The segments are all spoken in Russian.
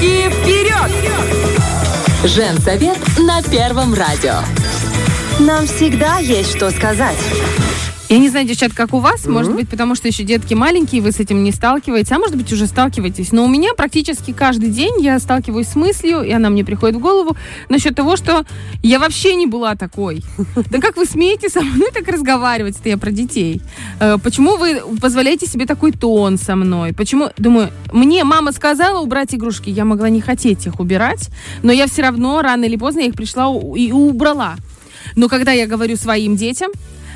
Руки вперед! Женсовет на Первом радио. Нам всегда есть что сказать. Я не знаю, девчат, как у вас, mm-hmm. может быть, потому что еще детки маленькие, вы с этим не сталкиваетесь, а может быть, уже сталкиваетесь. Но у меня практически каждый день я сталкиваюсь с мыслью, и она мне приходит в голову, насчет того, что я вообще не была такой. Да как вы смеете со мной так разговаривать, это я про детей? Э, почему вы позволяете себе такой тон со мной? Почему, думаю, мне мама сказала убрать игрушки, я могла не хотеть их убирать, но я все равно рано или поздно я их пришла и убрала. Но когда я говорю своим детям,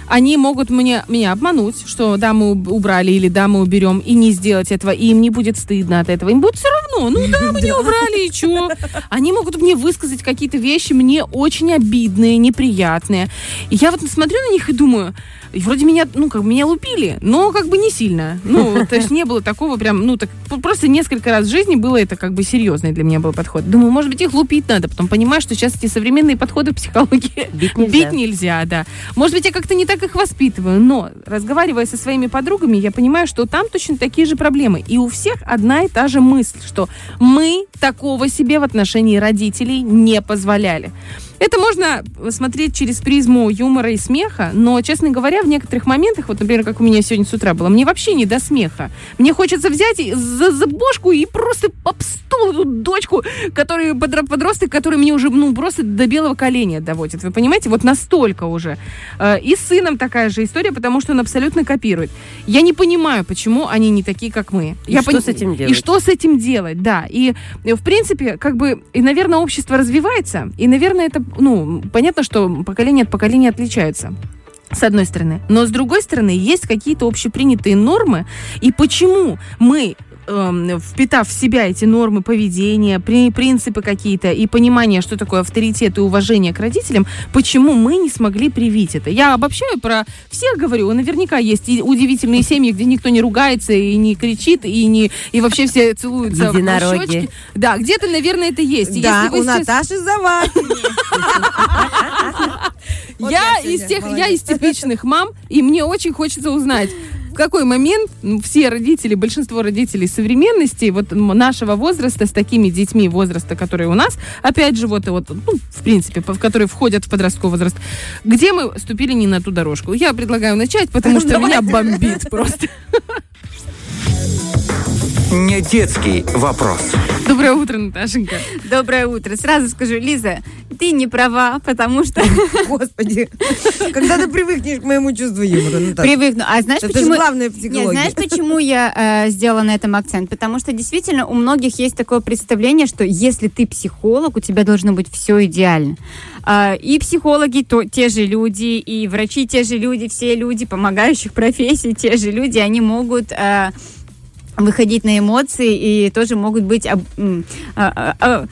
они могут мне, меня обмануть, что да, мы убрали или да, мы уберем, и не сделать этого, и им не будет стыдно от этого. Им будет все равно. Ну да, мы не убрали, и что? Они могут мне высказать какие-то вещи мне очень обидные, неприятные. И я вот смотрю на них и думаю, и вроде меня, ну, как бы меня лупили, но как бы не сильно. Ну, то есть не было такого прям, ну, так просто несколько раз в жизни было это как бы серьезный для меня был подход. Думаю, может быть, их лупить надо. Потом понимаю, что сейчас эти современные подходы в психологии бить нельзя, бить нельзя да. Может быть, я как-то не так их воспитываю, но разговаривая со своими подругами, я понимаю, что там точно такие же проблемы. И у всех одна и та же мысль, что мы такого себе в отношении родителей не позволяли. Это можно смотреть через призму юмора и смеха, но, честно говоря, в некоторых моментах, вот, например, как у меня сегодня с утра было, мне вообще не до смеха. Мне хочется взять за, за бошку и просто об стол эту дочку, который, подросток, который мне уже, ну, просто до белого коленя доводит. Вы понимаете? Вот настолько уже. Э, и с сыном такая же история, потому что он абсолютно копирует. Я не понимаю, почему они не такие, как мы. И Я что пон... с этим делать? И что с этим делать, да. И, в принципе, как бы, и, наверное, общество развивается, и, наверное, это ну, понятно, что поколение от поколения отличаются с одной стороны. Но с другой стороны, есть какие-то общепринятые нормы. И почему мы э, впитав в себя эти нормы поведения, при, принципы какие-то и понимание, что такое авторитет и уважение к родителям, почему мы не смогли привить это? Я обобщаю про всех говорю, наверняка есть и удивительные семьи, где никто не ругается и не кричит, и, не, и вообще все целуются в щечки. Да, где-то, наверное, это есть. Да, у сейчас... Наташи Завадиной. Я из тех, я из типичных мам, и мне очень хочется узнать, в какой момент все родители, большинство родителей современности, вот нашего возраста, с такими детьми возраста, которые у нас, опять же, вот, вот ну, в принципе, в которые входят в подростковый возраст, где мы ступили не на ту дорожку? Я предлагаю начать, потому что меня бомбит просто. Не детский вопрос. Доброе утро, Наташенька. Доброе утро. Сразу скажу, Лиза, ты не права, потому что... Господи, когда ты привыкнешь к моему чувству юмора, Наташа. Привыкну. А знаешь, Это почему... же главная психология. Нет, знаешь, почему я э, сделала на этом акцент? Потому что действительно у многих есть такое представление, что если ты психолог, у тебя должно быть все идеально. Э, и психологи то, те же люди, и врачи те же люди, все люди помогающих профессий те же люди, они могут... Э, выходить на эмоции и тоже могут быть об, а, а,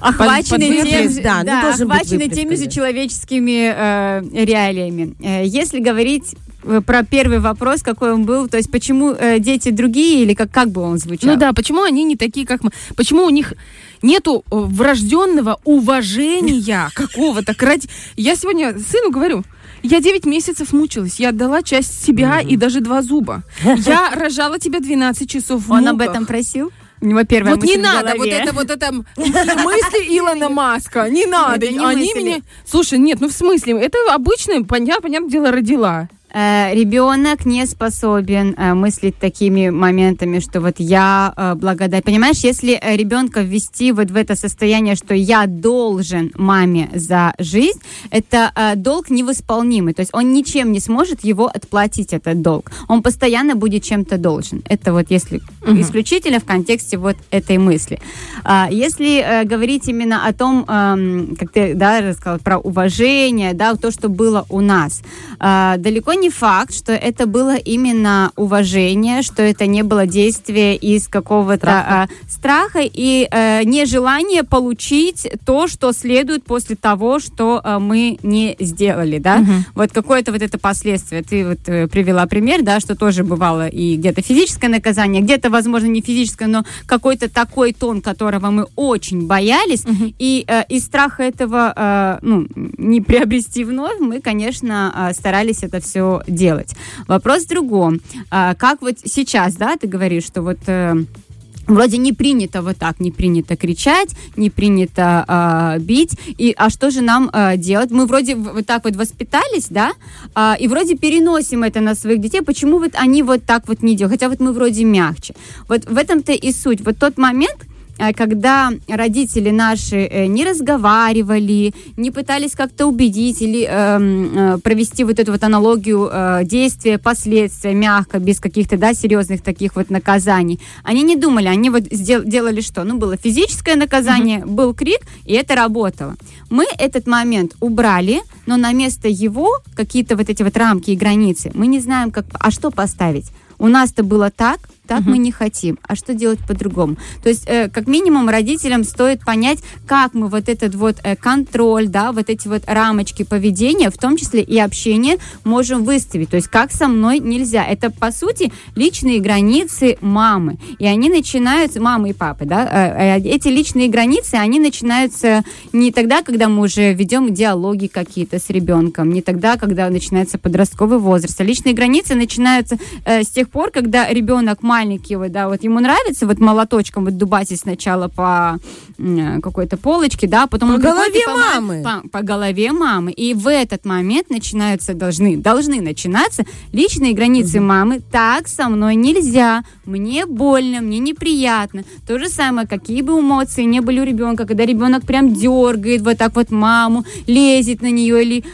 охвачены, под, под тем, да, да, ну, охвачены теми же человеческими э, реалиями. Э, если говорить э, про первый вопрос, какой он был, то есть почему э, дети другие или как, как бы он звучал? Ну да, почему они не такие, как мы? Почему у них нету э, врожденного уважения какого-то к. Я сегодня сыну говорю, я 9 месяцев мучилась. Я отдала часть себя mm-hmm. и даже два зуба. Я рожала тебя 12 часов в Он об этом просил? У него первая вот не надо, вот это вот это мысли Илона Маска, не надо. Они меня... Слушай, нет, ну в смысле, это обычно, понятно, понятное дело, родила. Э, ребенок не способен э, мыслить такими моментами, что вот я э, благодарен. Понимаешь, если ребенка ввести вот в это состояние, что я должен маме за жизнь, это долг невосполнимый. То есть он ничем не сможет его отплатить, этот долг. Он постоянно будет чем-то должен. Это вот если угу. исключительно в контексте вот этой мысли. А, если говорить именно о том, эм, как ты да, рассказал, про уважение, да, то, что было у нас, далеко не факт, что это было именно уважение, что это не было действие из какого-то страха, а, страха и а, нежелание получить то, что следует после того, что а, мы не сделали, да. Угу. Вот какое-то вот это последствие. Ты вот э, привела пример, да, что тоже бывало и где-то физическое наказание, где-то, возможно, не физическое, но какой-то такой тон, которого мы очень боялись, угу. и э, из страха этого, э, ну, не приобрести вновь, мы, конечно, э, старались это все делать. Вопрос в другом. А, как вот сейчас, да, ты говоришь, что вот э, Вроде не принято вот так, не принято кричать, не принято э, бить. И, а что же нам э, делать? Мы вроде вот так вот воспитались, да, а, и вроде переносим это на своих детей. Почему вот они вот так вот не делают? Хотя вот мы вроде мягче. Вот в этом-то и суть. Вот тот момент, когда родители наши э, не разговаривали, не пытались как-то убедить или эм, э, провести вот эту вот аналогию э, действия, последствия, мягко, без каких-то, да, серьезных таких вот наказаний. Они не думали, они вот сдел- делали что? Ну, было физическое наказание, был крик, и это работало. Мы этот момент убрали, но на место его какие-то вот эти вот рамки и границы мы не знаем, как, а что поставить. У нас-то было так, так мы не хотим. А что делать по-другому? То есть, э, как минимум, родителям стоит понять, как мы вот этот вот э, контроль, да, вот эти вот рамочки поведения, в том числе и общения, можем выставить. То есть, как со мной нельзя. Это, по сути, личные границы мамы. И они начинаются, мамы и папы, да, э, э, эти личные границы, они начинаются не тогда, когда мы уже ведем диалоги какие-то с ребенком, не тогда, когда начинается подростковый возраст. А личные границы начинаются э, с тех пор, когда ребенок маленький, вот, да, вот ему нравится вот молоточком вот дубасить сначала по м, какой-то полочке, да, потом По голове пома- мамы. По, по голове мамы. И в этот момент начинаются, должны, должны начинаться личные границы мамы. Так со мной нельзя. Мне больно, мне неприятно. То же самое, какие бы эмоции не были у ребенка, когда ребенок прям дергает вот так вот маму, лезет на нее или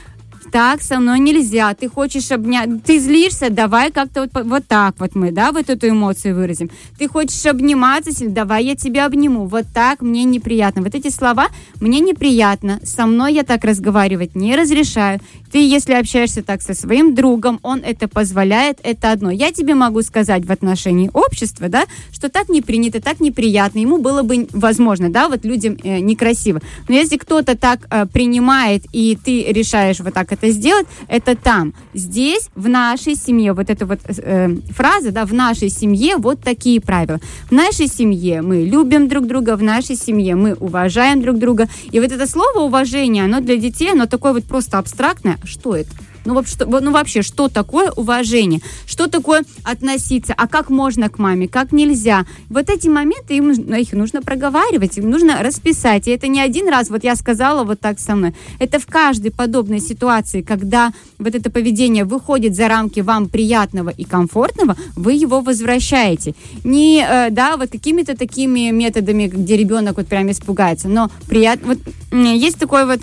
так со мной нельзя, ты хочешь обнять, ты злишься, давай как-то вот, вот так вот мы, да, вот эту эмоцию выразим. Ты хочешь обниматься, давай я тебя обниму, вот так мне неприятно. Вот эти слова мне неприятно, со мной я так разговаривать не разрешаю. Ты, если общаешься так со своим другом, он это позволяет, это одно. Я тебе могу сказать в отношении общества, да, что так не принято, так неприятно, ему было бы возможно, да, вот людям э, некрасиво. Но если кто-то так э, принимает, и ты решаешь вот так это сделать, это там. Здесь, в нашей семье, вот эта вот э, фраза, да, в нашей семье вот такие правила. В нашей семье мы любим друг друга, в нашей семье мы уважаем друг друга. И вот это слово уважение, оно для детей, оно такое вот просто абстрактное. Что это? Ну, вообще, ну вообще, что такое уважение? Что такое относиться? А как можно к маме? Как нельзя? Вот эти моменты, им, их нужно проговаривать, им нужно расписать. И это не один раз, вот я сказала вот так со мной. Это в каждой подобной ситуации, когда вот это поведение выходит за рамки вам приятного и комфортного, вы его возвращаете. Не, э, да, вот какими-то такими методами, где ребенок вот прям испугается, но приятно. Вот есть такой вот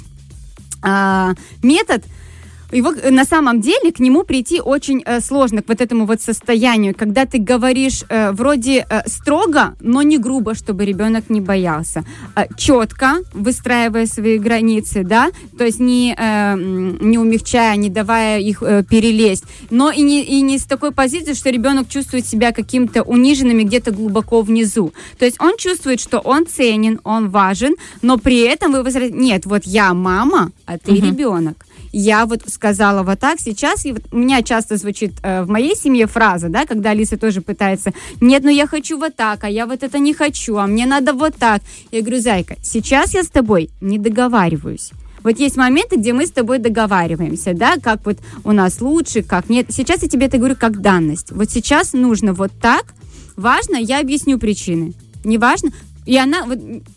а, метод, его э, на самом деле к нему прийти очень э, сложно, к вот этому вот состоянию, когда ты говоришь э, вроде э, строго, но не грубо, чтобы ребенок не боялся. Э, четко выстраивая свои границы, да, то есть не, э, не умягчая, не давая их э, перелезть, но и не, и не с такой позиции, что ребенок чувствует себя каким-то униженным где-то глубоко внизу. То есть он чувствует, что он ценен, он важен, но при этом вы возра- Нет, вот я мама, а ты ребенок я вот сказала вот так, сейчас и вот у меня часто звучит э, в моей семье фраза, да, когда Алиса тоже пытается, нет, ну я хочу вот так, а я вот это не хочу, а мне надо вот так. Я говорю, зайка, сейчас я с тобой не договариваюсь. Вот есть моменты, где мы с тобой договариваемся, да, как вот у нас лучше, как нет. Сейчас я тебе это говорю как данность. Вот сейчас нужно вот так. Важно, я объясню причины. Не важно, и она,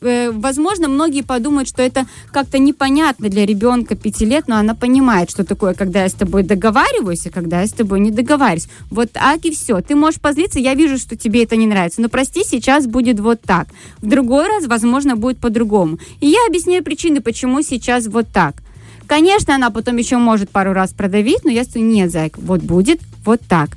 э, возможно, многие подумают, что это как-то непонятно для ребенка пяти лет, но она понимает, что такое, когда я с тобой договариваюсь, и когда я с тобой не договариваюсь. Вот так и все. Ты можешь позлиться, я вижу, что тебе это не нравится, но прости, сейчас будет вот так. В другой раз, возможно, будет по-другому. И я объясняю причины, почему сейчас вот так. Конечно, она потом еще может пару раз продавить, но я скажу, нет, зайка, вот будет вот так.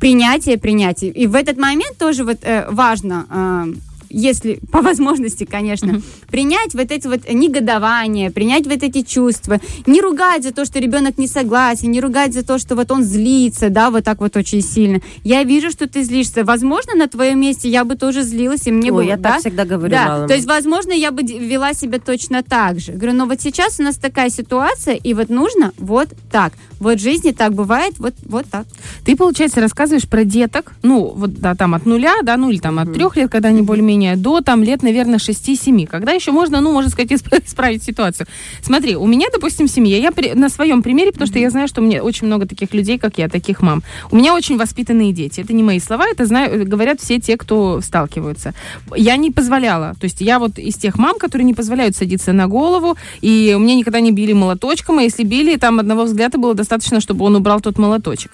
Принятие, принятие. И в этот момент тоже вот э, важно, э, если по возможности, конечно, принять вот эти вот негодования, принять вот эти чувства, не ругать за то, что ребенок не согласен, не ругать за то, что вот он злится, да, вот так вот очень сильно. Я вижу, что ты злишься. Возможно, на твоем месте я бы тоже злилась, и мне Ой, бы, я да, так всегда говорю да, то есть, возможно, я бы вела себя точно так же. Говорю, но вот сейчас у нас такая ситуация, и вот нужно вот так. Вот в жизни так бывает, вот, вот так. Ты, получается, рассказываешь про деток, ну, вот, да, там от нуля, да, ну, или там от трех лет, когда они более-менее общения до там лет, наверное, 6-7, когда еще можно, ну, можно сказать, исп- исправить ситуацию. Смотри, у меня, допустим, в семье, я при- на своем примере, потому что я знаю, что у меня очень много таких людей, как я, таких мам. У меня очень воспитанные дети. Это не мои слова, это знаю, говорят все те, кто сталкиваются. Я не позволяла. То есть я вот из тех мам, которые не позволяют садиться на голову, и мне никогда не били молоточком, а если били, там одного взгляда было достаточно, чтобы он убрал тот молоточек.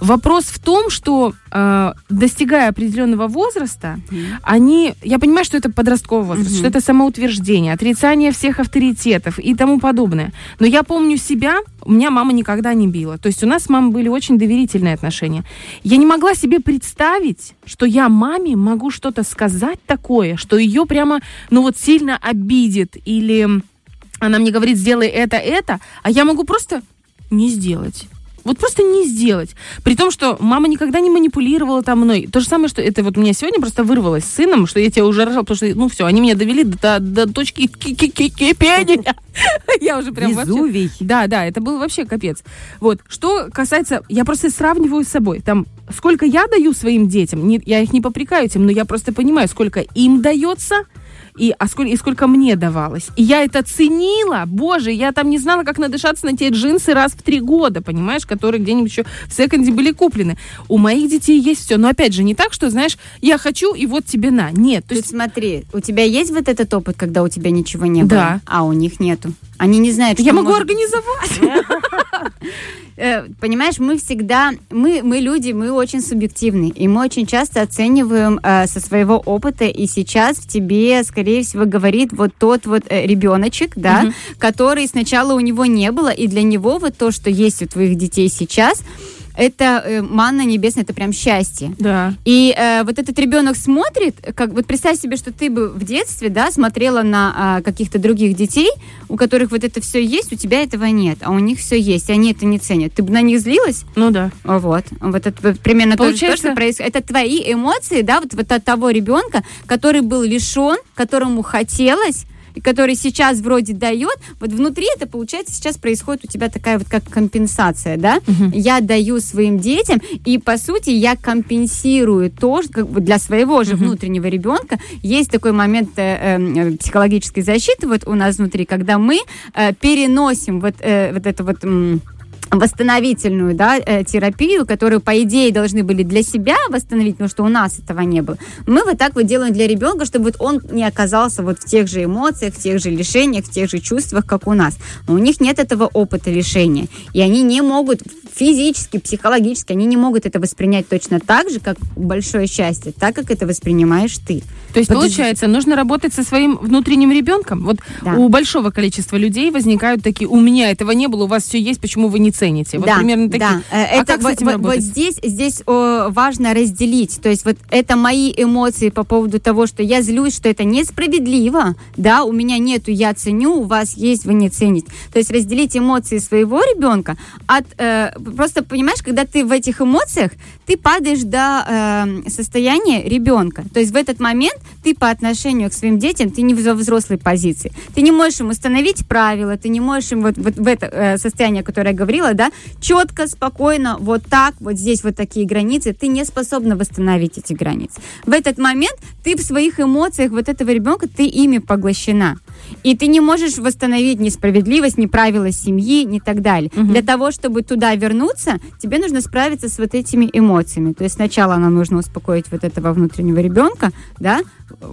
Вопрос в том, что э, достигая определенного возраста, они, я понимаю, что это подростковый возраст, что это самоутверждение, отрицание всех авторитетов и тому подобное. Но я помню себя, у меня мама никогда не била. То есть у нас с мамой были очень доверительные отношения. Я не могла себе представить, что я маме могу что-то сказать такое, что ее прямо, ну вот сильно обидит или она мне говорит, сделай это, это, а я могу просто не сделать. Вот просто не сделать. При том, что мама никогда не манипулировала там мной. То же самое, что это вот у меня сегодня просто вырвалось с сыном, что я тебя уже рожала, потому что, ну все, они меня довели до, до точки ки- ки- ки- кипения. Я уже прям вообще... Везувий. Да, да, это был вообще капец. Вот, что касается, я просто сравниваю с собой. Там, сколько я даю своим детям, не- я их не попрекаю этим, но я просто понимаю, сколько им дается, и, а сколько, и сколько мне давалось. И я это ценила. Боже, я там не знала, как надышаться на те джинсы раз в три года, понимаешь, которые где-нибудь еще в секонде были куплены. У моих детей есть все. Но опять же, не так, что, знаешь, я хочу, и вот тебе на. Нет. То есть есть смотри, у тебя есть вот этот опыт, когда у тебя ничего не было? Да. А у них нету. Они не знают, что я могу может- организовать. Э, Понимаешь, мы всегда, мы, мы люди, мы очень субъективны, и мы очень часто оцениваем э, со своего опыта, и сейчас в тебе, скорее всего, говорит вот тот вот э, ребеночек, да, который сначала у него не было, и для него вот то, что есть у твоих детей сейчас, это э, манна небесная, это прям счастье. Да. И э, вот этот ребенок смотрит, как вот представь себе, что ты бы в детстве, да, смотрела на а, каких-то других детей, у которых вот это все есть, у тебя этого нет, а у них все есть, и они это не ценят. Ты бы на них злилась? Ну да. О, Вот, вот это примерно же, то, Получается- что происходит. Это твои эмоции, да, вот, вот от того ребенка, который был лишен, которому хотелось, который сейчас вроде дает, вот внутри это получается сейчас происходит у тебя такая вот как компенсация, да? Я даю своим детям, и по сути я компенсирую то, что как бы для своего же внутреннего ребенка есть такой момент э, э, психологической защиты вот у нас внутри, когда мы э, переносим вот, э, вот это вот... м, восстановительную да, э, терапию, которую, по идее, должны были для себя восстановить, потому что у нас этого не было. Мы вот так вот делаем для ребенка, чтобы вот он не оказался вот в тех же эмоциях, в тех же лишениях, в тех же чувствах, как у нас. Но у них нет этого опыта лишения. И они не могут физически, психологически, они не могут это воспринять точно так же, как большое счастье, так, как это воспринимаешь ты. То есть, Подожди. получается, нужно работать со своим внутренним ребенком. Вот Да. у большого количества людей возникают такие, у меня этого не было, у вас все есть, почему вы не цените? Вот да, примерно такие. да. Э, А Это как с вот, этим вот- вот работать? здесь, здесь о, важно разделить. То есть вот это мои эмоции по поводу того, что я злюсь, что это несправедливо, да, у меня нету, я ценю, у вас есть, вы не цените. То есть разделить эмоции своего ребенка от, э, просто понимаешь, когда ты в этих эмоциях, ты падаешь до э, состояния ребенка. То есть в этот момент ты по отношению к своим детям, ты не в взрослой позиции. Ты не можешь им установить правила, ты не можешь им вот, вот в это э, состояние, которое я говорила, да, четко, спокойно, вот так, вот здесь вот такие границы, ты не способна восстановить эти границы. В этот момент ты в своих эмоциях вот этого ребенка, ты ими поглощена. И ты не можешь восстановить несправедливость, ни правила семьи, ни так далее. Для того, чтобы туда вернуться, тебе нужно справиться с вот этими эмоциями. То есть сначала нам нужно успокоить вот этого внутреннего ребенка, да,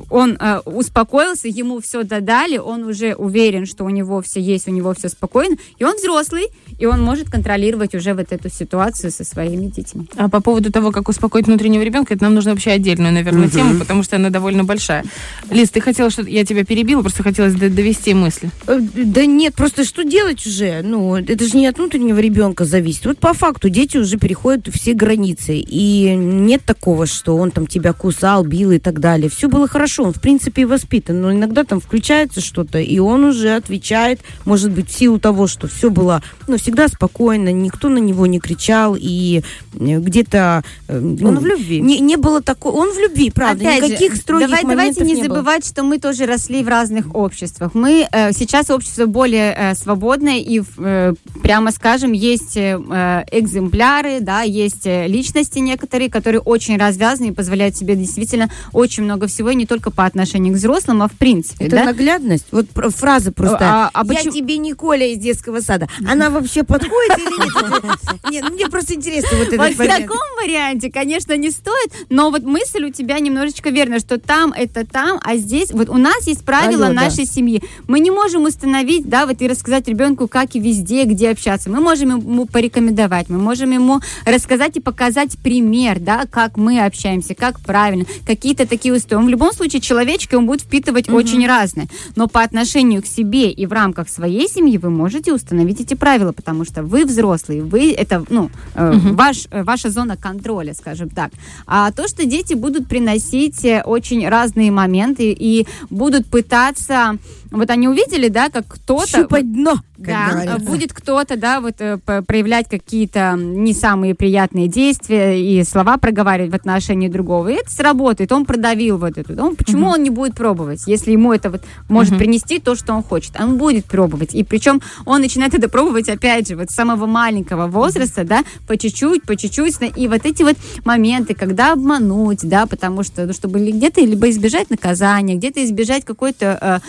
он э, успокоился, ему все додали, он уже уверен, что у него все есть, у него все спокойно, и он взрослый, и он может контролировать уже вот эту ситуацию со своими детьми. А по поводу того, как успокоить внутреннего ребенка, это нам нужно вообще отдельную, наверное, тему, потому что она довольно большая. Лиз, ты хотела что-то... Я тебя перебила, просто хотелось довести мысли. Э, Да нет, просто что делать уже? Ну, это же не от внутреннего ребенка зависит. Вот по факту дети уже переходят все границы. И нет такого, что он там тебя кусал, бил и так далее. Все было хорошо, он в принципе и воспитан. Но иногда там включается что-то, и он уже отвечает, может быть, в силу того, что все было, ну, всегда спокойно, никто на него не кричал, и э, где-то... э, ну, Он в любви. Не, не было такого... Он в любви, правда. Опять же, Никаких строгих давай, давайте моментов не, не было. забывать, что мы тоже росли в разных обществах. Мы э, сейчас общество более э, свободное и э, прямо скажем есть экземпляры, да, есть личности некоторые, которые очень развязаны и позволяют себе действительно очень много всего, и не только по отношению к взрослым, а в принципе. Это да? наглядность. Вот фраза просто. А- а Я почему- тебе не Коля из детского сада. Она вообще подходит или нет? Нет, мне просто интересно вот этот в момент. таком варианте, конечно, не стоит, но вот мысль у тебя немножечко верна, что там это там, а здесь вот у нас есть правила нашей семьи. Мы не можем установить, да, вот и рассказать ребенку, как и везде, где общаться. Мы можем ему порекомендовать, мы можем ему рассказать и показать пример, да, как мы общаемся, как правильно, какие-то такие устои. Он в любом случае человечки, он будет впитывать очень разное, но по отношению к себе и в рамках своей семьи вы можете установить эти правила, потому что вы взрослые, вы это, ну, э, ваш, э, ваша зона контроля, скажем так. А то, что дети будут приносить э, очень разные моменты и будут пытаться, вот они увидели, да, как кто-то... Щупать дно, Да, говорится. будет кто-то, да, вот э, проявлять какие-то не самые приятные действия и слова проговаривать в отношении другого. И это сработает. Он продавил вот эту. Он, почему он не будет пробовать, если ему это вот может принести то, что он хочет? Он будет пробовать. И причем он начинает это пробовать, опять же, вот с самого маленького возраста, да, по чуть-чуть, по чуть-чуть. И вот эти вот моменты, когда обмануть, да, потому что, ну, чтобы где-то либо избежать наказания, где-то избежать какой-то э,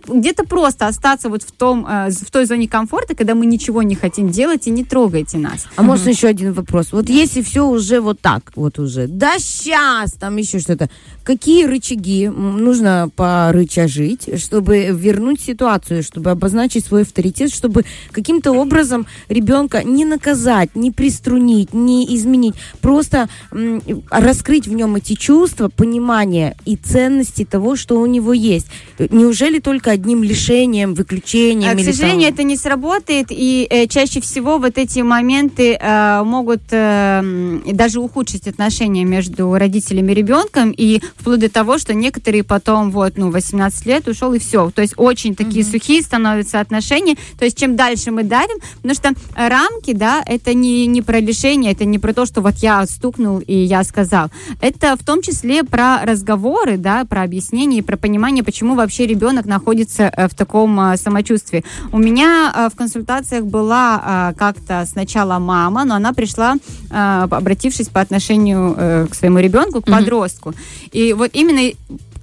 п- где-то просто остаться вот в том, э, в той зоне комфорта, когда мы ничего не хотим делать и не трогайте нас. А можно еще один вопрос? Вот если все уже вот так, вот уже, да сейчас, там еще что-то, какие рычаги нужно порычажить, чтобы вернуть ситуацию, чтобы обозначить свой авторитет, чтобы каким-то образом ребенка не наказать, не приструнить, не изменить, просто раскрыть в нем эти чувства, понимание и ценности того, что у него есть. Неужели только одним лишением, выключением? А, К или сожалению, там- это не сработает, и э, чаще всего вот эти моменты э, могут э, даже ухудшить отношения между родителями и ребенком, и вплоть до того, что некоторые потом, вот, ну, 18 лет ушел, и все. То есть очень такие сухие становятся отношения. То есть чем дальше мы давим, потому что э, рамки, да, это не, не про лишение, это не про то, что вот я стукнул и я сказал. Это в том числе про разговоры, да, про объяснение и про понимание, почему вообще ребенок находится э, в таком э, самочувствии. У меня э, в консультациях была как-то сначала мама, но она пришла, обратившись по отношению к своему ребенку, к подростку. И вот именно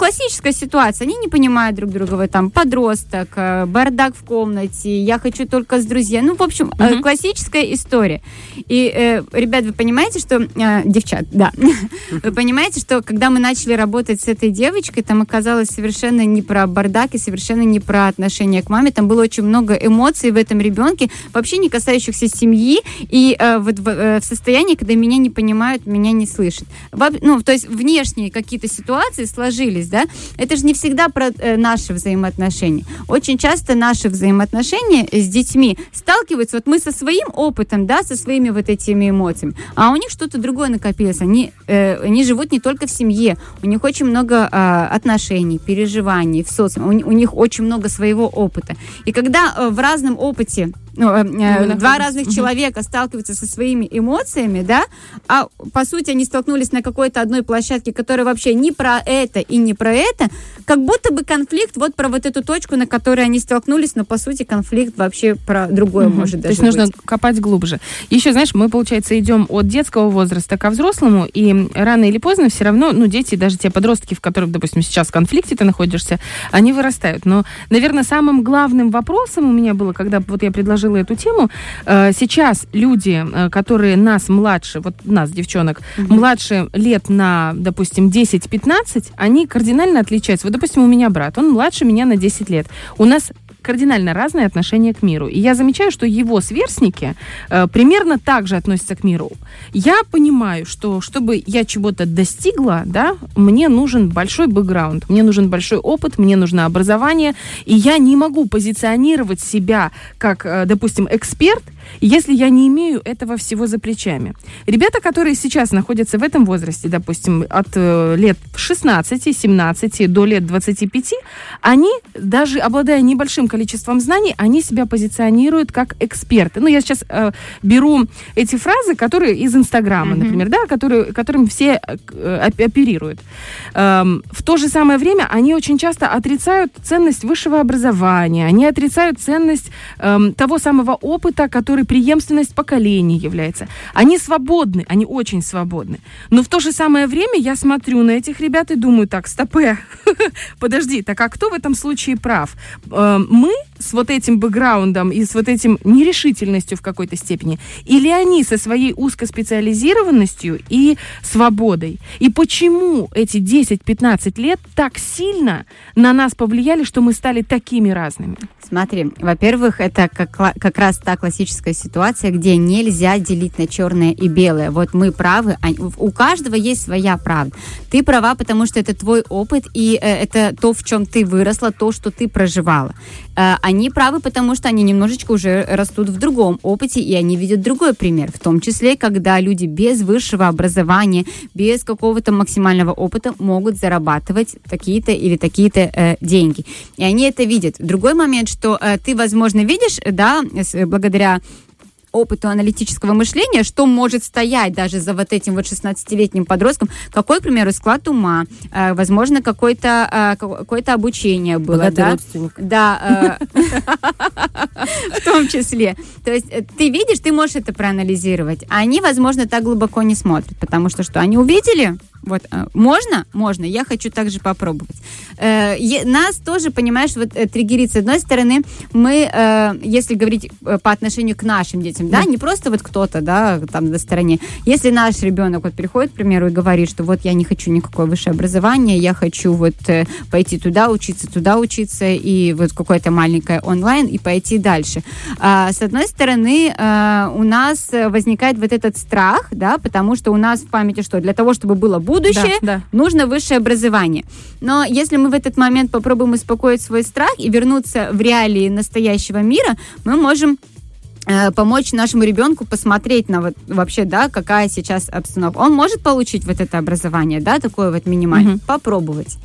классическая ситуация. Они не понимают друг друга. Вот там подросток, э, бардак в комнате, я хочу только с друзьями. Ну, в общем, э, классическая история. И, э, ребят, вы понимаете, что... э, девчат, да. Вы понимаете, что когда мы начали работать с этой девочкой, там оказалось совершенно не про бардак и совершенно не про отношение к маме. Там было очень много эмоций в этом ребенке, вообще не касающихся семьи. И э, вот в, э, в состоянии, когда меня не понимают, меня не слышат. Во- ну, то есть внешние какие-то ситуации сложились, да? Это же не всегда про э, наши взаимоотношения. Очень часто наши взаимоотношения с детьми сталкиваются, вот мы со своим опытом, да, со своими вот этими эмоциями, а у них что-то другое накопилось. Они, э, они живут не только в семье, у них очень много э, отношений, переживаний в социуме, у, у них очень много своего опыта. И когда э, в разном опыте ну, э, э, два разных человека сталкиваются со своими эмоциями, да, а по сути они столкнулись на какой-то одной площадке, которая вообще не про это и не про это, как будто бы конфликт вот про вот эту точку, на которой они столкнулись, но по сути конфликт вообще про другое Мгм. может То даже есть нужно быть. копать глубже. Еще, знаешь, мы, получается, идем от детского возраста ко взрослому, и рано или поздно все равно, ну, дети, даже те подростки, в которых, допустим, сейчас в конфликте ты находишься, они вырастают. Но, наверное, самым главным вопросом у меня было, когда вот я предложила эту тему, э, сейчас люди, э, которые нас младше, вот нас, девчонок, младше лет на, допустим, 10-15, они кардинально отличаются. Вот, допустим, у меня брат, он младше меня на 10 лет. У нас кардинально разное отношение к миру. И я замечаю, что его сверстники э, примерно так же относятся к миру. Я понимаю, что чтобы я чего-то достигла, да, мне нужен большой бэкграунд, мне нужен большой опыт, мне нужно образование, и я не могу позиционировать себя как, э, допустим, эксперт, если я не имею этого всего за плечами. Ребята, которые сейчас находятся в этом возрасте, допустим, от э, лет 16-17 до лет 25, они, даже обладая небольшим количеством знаний, они себя позиционируют как эксперты. Ну, я сейчас э, беру эти фразы, которые из Инстаграма, Мгм. например, да, которые, которым все э, оп- оперируют. Эм, в то же самое время они очень часто отрицают ценность высшего образования, они отрицают ценность эм, того самого опыта, который преемственность поколений является. Они свободны, они очень свободны. Но в то же самое время я смотрю на этих ребят и думаю, так, стопе, подожди, так а кто в этом случае прав? Эм, мы с вот этим бэкграундом и с вот этим нерешительностью в какой-то степени? Или они со своей узкоспециализированностью и свободой? И почему эти 10-15 лет так сильно на нас повлияли, что мы стали такими разными? Смотри, во-первых, это как, как раз та классическая ситуация, где нельзя делить на черное и белое. Вот мы правы, а у каждого есть своя правда. Ты права, потому что это твой опыт, и э, это то, в чем ты выросла, то, что ты проживала. Э, они правы, потому что они немножечко уже растут в другом опыте, и они видят другой пример, в том числе, когда люди без высшего образования, без какого-то максимального опыта могут зарабатывать такие-то или такие-то э, деньги. И они это видят. Другой момент, что э, ты, возможно, видишь, да, с- благодаря опыту аналитического мышления, что может стоять даже за вот этим вот 16-летним подростком, какой, к примеру, склад ума, э, возможно, какое-то э, какое-то обучение было, Богатый да? родственник. Да, э, в том числе. То есть ты видишь, ты можешь это проанализировать. А они, возможно, так глубоко не смотрят, потому что что, они увидели, вот, э, можно? Можно, я хочу также попробовать. Э, нас тоже, понимаешь, вот э, триггерит. С одной стороны, мы, э, если говорить э, по отношению к нашим детям, да, не просто вот кто-то, да, там на стороне. Если наш ребенок вот приходит, к примеру, и говорит, что вот я не хочу никакое высшее образование, я хочу вот э, пойти туда учиться, туда учиться, и вот какое-то маленькое онлайн, и пойти дальше. А, с одной стороны, э, у нас возникает вот этот страх, да, потому что у нас в памяти что? Для того, чтобы было будущее, Да, да. нужно высшее образование. Но если мы в этот момент попробуем успокоить свой страх и вернуться в реалии настоящего мира, мы можем э, помочь нашему ребенку посмотреть на вот вообще, да, какая сейчас обстановка. Он может получить вот это образование, да, такое вот минимальное? Мгм. Попробовать.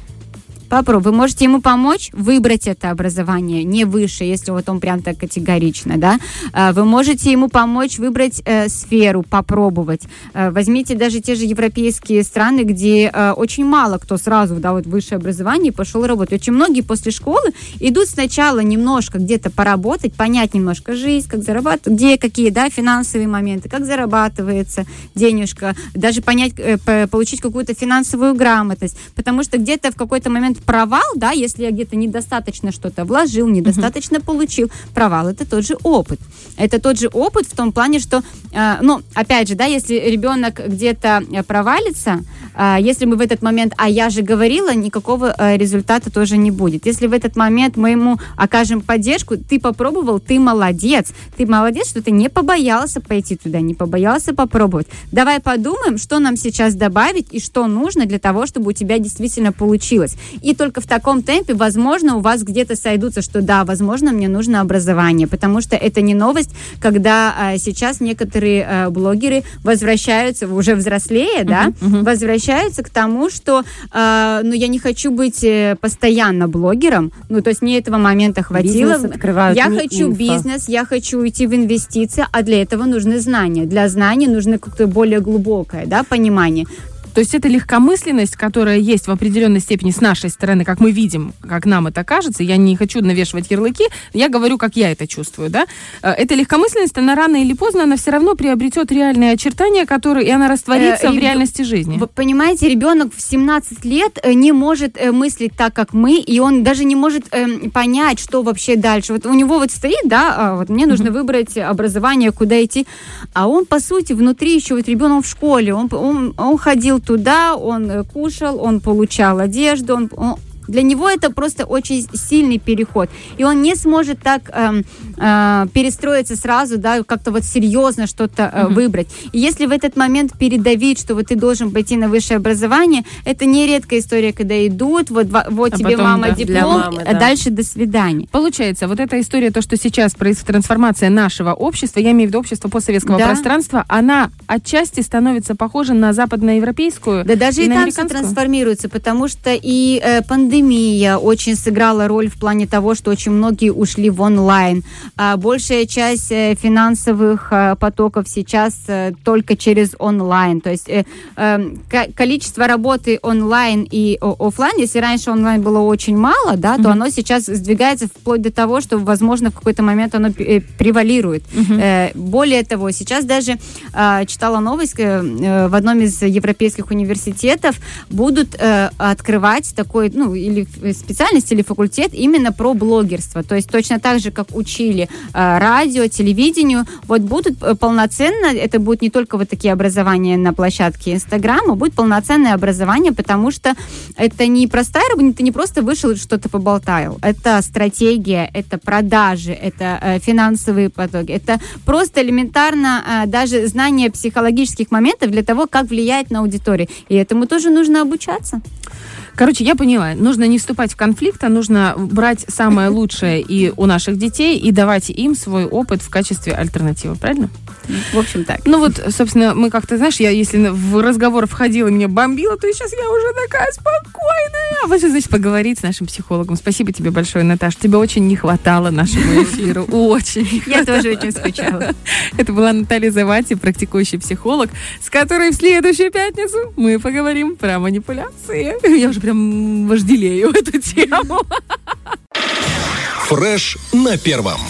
Попробуй. Вы можете ему помочь выбрать это образование, не выше, если вот он прям так категорично, да. А, Вы можете ему помочь выбрать э, сферу, попробовать. Э, возьмите даже те же европейские страны, где э, очень мало кто сразу, да, вот высшее образование пошел работать. Очень многие после школы идут сначала немножко где-то поработать, понять немножко жизнь, как зарабатывать, где какие, да, финансовые моменты, как зарабатывается денежка, даже понять, э, получить какую-то финансовую грамотность, потому что где-то в какой-то момент провал, да, если я где-то недостаточно что-то вложил, недостаточно получил, провал это тот же опыт. Это тот же опыт в том плане, что, э, ну, опять же, да, если ребенок где-то э, провалится, э, если мы в этот момент, а я же говорила, никакого э, результата тоже не будет. Если в этот момент мы ему окажем поддержку, ты попробовал, ты молодец, ты молодец, что ты не побоялся пойти туда, не побоялся попробовать. Давай подумаем, что нам сейчас добавить и что нужно для того, чтобы у тебя действительно получилось. И только в таком темпе, возможно, у вас где-то сойдутся, что да, возможно, мне нужно образование, потому что это не новость, когда а, сейчас некоторые а, блогеры возвращаются, уже взрослее, да, возвращаются к тому, что, а, ну, я не хочу быть э, постоянно блогером, ну, то есть мне этого момента хватило. Я хочу инфо. бизнес, я хочу уйти в инвестиции, а для этого нужны знания. Для знаний нужно как-то более глубокое, да, понимание. То есть это легкомысленность, которая есть в определенной степени с нашей стороны, как мы видим, как нам это кажется. Я не хочу навешивать ярлыки, я говорю, как я это чувствую, да. Э, Эта легкомысленность, она рано или поздно, она все равно приобретет реальные очертания, которые, и она растворится Э, в реальности жизни. Вы понимаете, ребенок в 17 лет э, не может э, мыслить так, как мы, и он даже не может эм, понять, что вообще дальше. Вот у него вот стоит, да, а, вот мне нужно выбрать образование, куда идти, а он, по сути, внутри еще вот ребенок в школе, он, он, он ходил туда, он э, кушал, он получал одежду, он, он- для него это просто очень сильный переход. И он не сможет так эм, э, перестроиться сразу, да, как-то вот серьезно что-то э, выбрать. И если в этот момент передавить, что вот ты должен пойти на высшее образование, это не редкая история, когда идут, вот, вот А тебе потом, мама да, диплом, мамы, а да. дальше до свидания. Получается, вот эта история, то, что сейчас происходит трансформация нашего общества, я имею в виду общество постсоветского Да. пространства, она отчасти становится похожа на западноевропейскую Да даже и на там все трансформируется, потому что и э, пандемия очень сыграла роль в плане того, что очень многие ушли в онлайн. А большая часть э, финансовых э, потоков сейчас э, только через онлайн. То есть эм, количество работы онлайн и офлайн, если раньше онлайн было очень мало, да, то mm-hmm. оно сейчас сдвигается вплоть до того, что, возможно, в какой-то момент оно превалирует. Mm-hmm. Более того, сейчас даже читала новость в одном из европейских университетов будут открывать такой, ну, или специальность, или факультет именно про блогерство. То есть точно так же, как учили э, радио, телевидению, вот будут э, полноценно, это будет не только вот такие образования на площадке Инстаграма, будет полноценное образование, потому что это не простая работа, ты не просто вышел и что-то поболтал. Это стратегия, это продажи, это э, финансовые потоки, это просто элементарно э, даже знание психологических моментов для того, как влиять на аудиторию. И этому тоже нужно обучаться. Короче, я поняла. Нужно не вступать в конфликт, а нужно брать самое лучшее и у наших детей и давать им свой опыт в качестве альтернативы, правильно? В общем, так. Ну вот, собственно, мы как-то, знаешь, я если в разговор входила и меня бомбило, то сейчас я уже такая спокойная. А вот значит, поговорить с нашим психологом. Спасибо тебе большое, Наташа. Тебе очень не хватало нашему эфиру. Очень. Я тоже очень скучала. Это была Наталья Завати, практикующий психолог, с которой в следующую пятницу мы поговорим про манипуляции. Я уже прям вожделею эту тему. Фреш на первом.